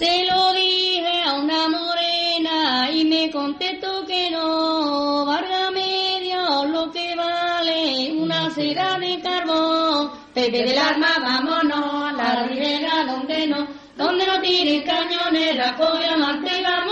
Se lo dije a una morena y me contestó que no. Válgame Dios lo que vale una cera de carbón. Pepe del arma, vámonos a la ribera donde no, donde no tires cañones, la amante y vamos